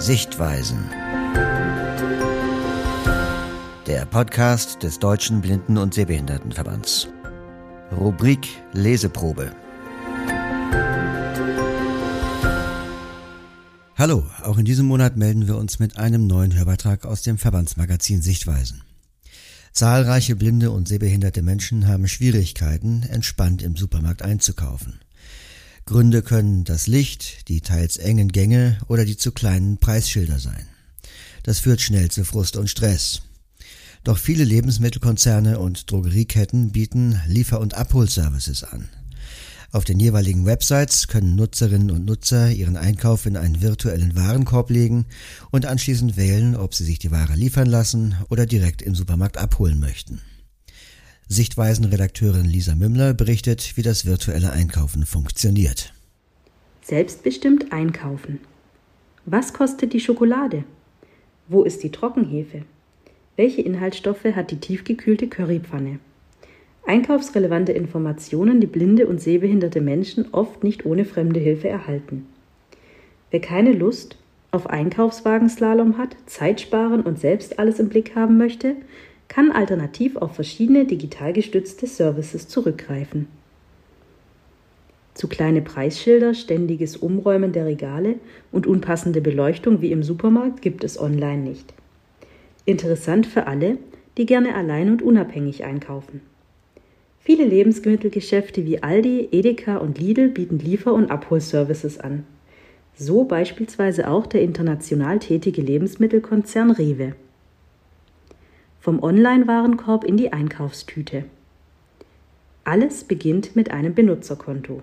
Sichtweisen. Der Podcast des Deutschen Blinden- und Sehbehindertenverbands. Rubrik Leseprobe. Hallo, auch in diesem Monat melden wir uns mit einem neuen Hörbeitrag aus dem Verbandsmagazin Sichtweisen. Zahlreiche blinde und sehbehinderte Menschen haben Schwierigkeiten, entspannt im Supermarkt einzukaufen. Gründe können das Licht, die teils engen Gänge oder die zu kleinen Preisschilder sein. Das führt schnell zu Frust und Stress. Doch viele Lebensmittelkonzerne und Drogerieketten bieten Liefer- und Abholservices an. Auf den jeweiligen Websites können Nutzerinnen und Nutzer ihren Einkauf in einen virtuellen Warenkorb legen und anschließend wählen, ob sie sich die Ware liefern lassen oder direkt im Supermarkt abholen möchten. Sichtweisen-Redakteurin Lisa Mümmler berichtet, wie das virtuelle Einkaufen funktioniert. Selbstbestimmt einkaufen. Was kostet die Schokolade? Wo ist die Trockenhefe? Welche Inhaltsstoffe hat die tiefgekühlte Currypfanne? Einkaufsrelevante Informationen, die blinde und sehbehinderte Menschen oft nicht ohne fremde Hilfe erhalten. Wer keine Lust auf Einkaufswagenslalom hat, Zeit sparen und selbst alles im Blick haben möchte, kann alternativ auf verschiedene digital gestützte Services zurückgreifen. Zu kleine Preisschilder, ständiges Umräumen der Regale und unpassende Beleuchtung wie im Supermarkt gibt es online nicht. Interessant für alle, die gerne allein und unabhängig einkaufen. Viele Lebensmittelgeschäfte wie Aldi, Edeka und Lidl bieten Liefer- und Abholservices an. So beispielsweise auch der international tätige Lebensmittelkonzern Rewe vom Online-Warenkorb in die Einkaufstüte. Alles beginnt mit einem Benutzerkonto.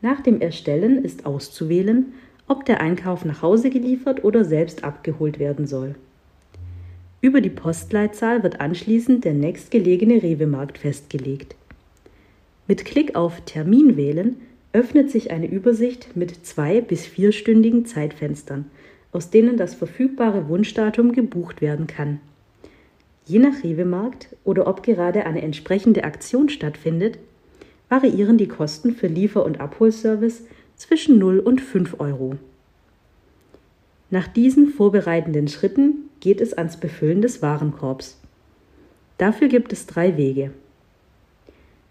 Nach dem Erstellen ist auszuwählen, ob der Einkauf nach Hause geliefert oder selbst abgeholt werden soll. Über die Postleitzahl wird anschließend der nächstgelegene Rewe-Markt festgelegt. Mit Klick auf Termin wählen öffnet sich eine Übersicht mit zwei bis vierstündigen Zeitfenstern, aus denen das verfügbare Wunschdatum gebucht werden kann. Je nach Rewe-Markt oder ob gerade eine entsprechende Aktion stattfindet, variieren die Kosten für Liefer- und Abholservice zwischen 0 und 5 Euro. Nach diesen vorbereitenden Schritten geht es ans Befüllen des Warenkorbs. Dafür gibt es drei Wege.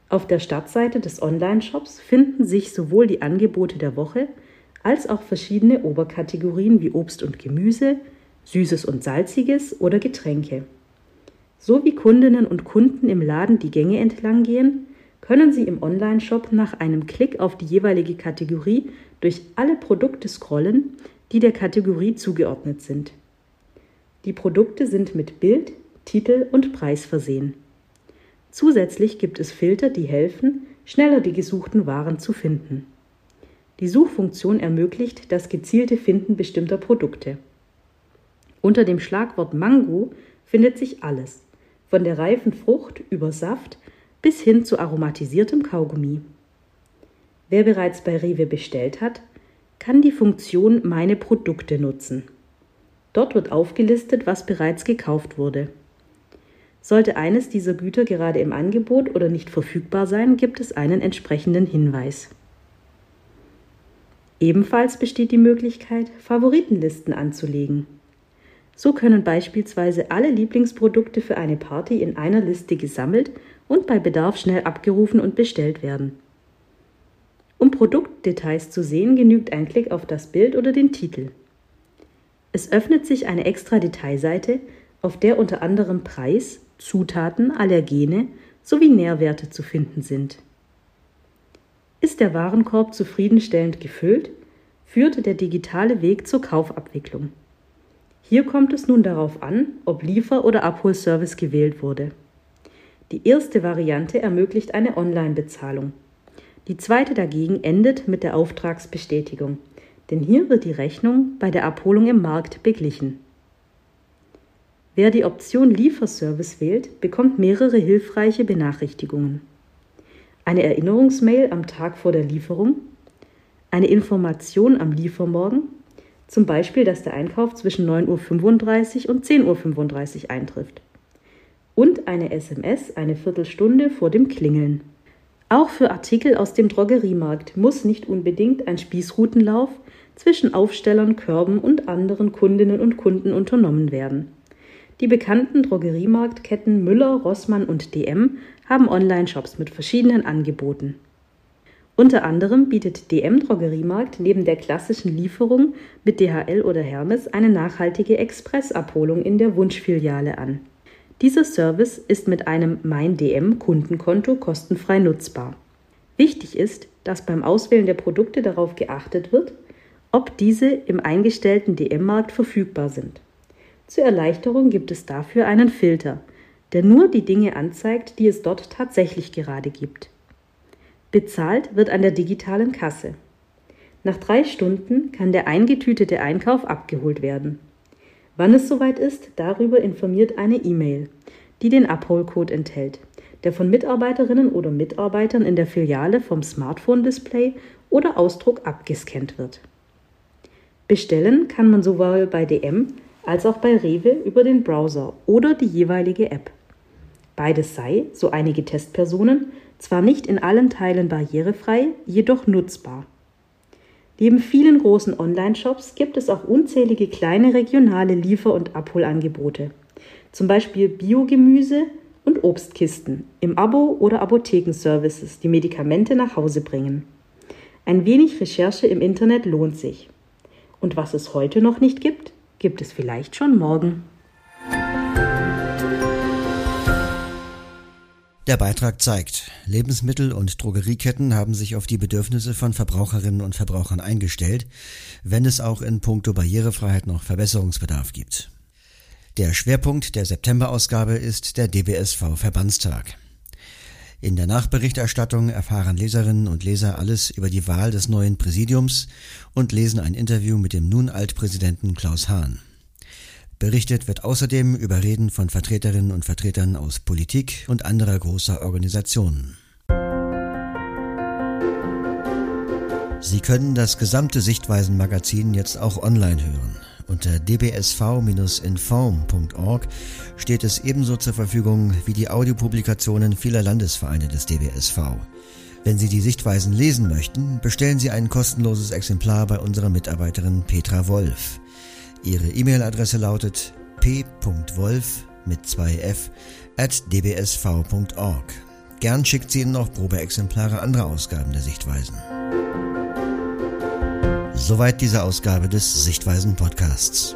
Auf der Startseite des Online-Shops finden sich sowohl die Angebote der Woche als auch verschiedene Oberkategorien wie Obst und Gemüse, Süßes und Salziges oder Getränke. So wie Kundinnen und Kunden im Laden die Gänge entlang gehen, können Sie im Onlineshop nach einem Klick auf die jeweilige Kategorie durch alle Produkte scrollen, die der Kategorie zugeordnet sind. Die Produkte sind mit Bild, Titel und Preis versehen. Zusätzlich gibt es Filter, die helfen, schneller die gesuchten Waren zu finden. Die Suchfunktion ermöglicht das gezielte Finden bestimmter Produkte. Unter dem Schlagwort Mango findet sich alles von der reifen Frucht über Saft bis hin zu aromatisiertem Kaugummi. Wer bereits bei Rewe bestellt hat, kann die Funktion Meine Produkte nutzen. Dort wird aufgelistet, was bereits gekauft wurde. Sollte eines dieser Güter gerade im Angebot oder nicht verfügbar sein, gibt es einen entsprechenden Hinweis. Ebenfalls besteht die Möglichkeit, Favoritenlisten anzulegen. So können beispielsweise alle Lieblingsprodukte für eine Party in einer Liste gesammelt und bei Bedarf schnell abgerufen und bestellt werden. Um Produktdetails zu sehen, genügt ein Klick auf das Bild oder den Titel. Es öffnet sich eine extra Detailseite, auf der unter anderem Preis, Zutaten, Allergene sowie Nährwerte zu finden sind. Ist der Warenkorb zufriedenstellend gefüllt, führt der digitale Weg zur Kaufabwicklung. Hier kommt es nun darauf an, ob Liefer- oder Abholservice gewählt wurde. Die erste Variante ermöglicht eine Online-Bezahlung. Die zweite dagegen endet mit der Auftragsbestätigung, denn hier wird die Rechnung bei der Abholung im Markt beglichen. Wer die Option Lieferservice wählt, bekommt mehrere hilfreiche Benachrichtigungen. Eine Erinnerungsmail am Tag vor der Lieferung, eine Information am Liefermorgen zum Beispiel, dass der Einkauf zwischen 9.35 Uhr und 10.35 Uhr eintrifft. Und eine SMS eine Viertelstunde vor dem Klingeln. Auch für Artikel aus dem Drogeriemarkt muss nicht unbedingt ein Spießrutenlauf zwischen Aufstellern, Körben und anderen Kundinnen und Kunden unternommen werden. Die bekannten Drogeriemarktketten Müller, Rossmann und DM haben Online-Shops mit verschiedenen Angeboten. Unter anderem bietet DM Drogeriemarkt neben der klassischen Lieferung mit DHL oder Hermes eine nachhaltige Expressabholung in der Wunschfiliale an. Dieser Service ist mit einem Mein DM Kundenkonto kostenfrei nutzbar. Wichtig ist, dass beim Auswählen der Produkte darauf geachtet wird, ob diese im eingestellten DM-Markt verfügbar sind. Zur Erleichterung gibt es dafür einen Filter, der nur die Dinge anzeigt, die es dort tatsächlich gerade gibt. Bezahlt wird an der digitalen Kasse. Nach drei Stunden kann der eingetütete Einkauf abgeholt werden. Wann es soweit ist, darüber informiert eine E-Mail, die den Abholcode enthält, der von Mitarbeiterinnen oder Mitarbeitern in der Filiale vom Smartphone-Display oder Ausdruck abgescannt wird. Bestellen kann man sowohl bei DM als auch bei Rewe über den Browser oder die jeweilige App. Beides sei, so einige Testpersonen, zwar nicht in allen Teilen barrierefrei, jedoch nutzbar. Neben vielen großen Online-Shops gibt es auch unzählige kleine regionale Liefer- und Abholangebote, zum Beispiel Biogemüse und Obstkisten im Abo oder Apothekenservices, die Medikamente nach Hause bringen. Ein wenig Recherche im Internet lohnt sich. Und was es heute noch nicht gibt, gibt es vielleicht schon morgen. Der Beitrag zeigt, Lebensmittel- und Drogerieketten haben sich auf die Bedürfnisse von Verbraucherinnen und Verbrauchern eingestellt, wenn es auch in puncto Barrierefreiheit noch Verbesserungsbedarf gibt. Der Schwerpunkt der September-Ausgabe ist der DBSV Verbandstag. In der Nachberichterstattung erfahren Leserinnen und Leser alles über die Wahl des neuen Präsidiums und lesen ein Interview mit dem nun Altpräsidenten Klaus Hahn. Berichtet wird außerdem über Reden von Vertreterinnen und Vertretern aus Politik und anderer großer Organisationen. Sie können das gesamte Sichtweisen-Magazin jetzt auch online hören. Unter dbsv-inform.org steht es ebenso zur Verfügung wie die Audiopublikationen vieler Landesvereine des DBSV. Wenn Sie die Sichtweisen lesen möchten, bestellen Sie ein kostenloses Exemplar bei unserer Mitarbeiterin Petra Wolf. Ihre E-Mail-Adresse lautet p.wolf mit 2f at dbsv.org. Gern schickt sie Ihnen noch Probeexemplare anderer Ausgaben der Sichtweisen. Soweit diese Ausgabe des Sichtweisen Podcasts.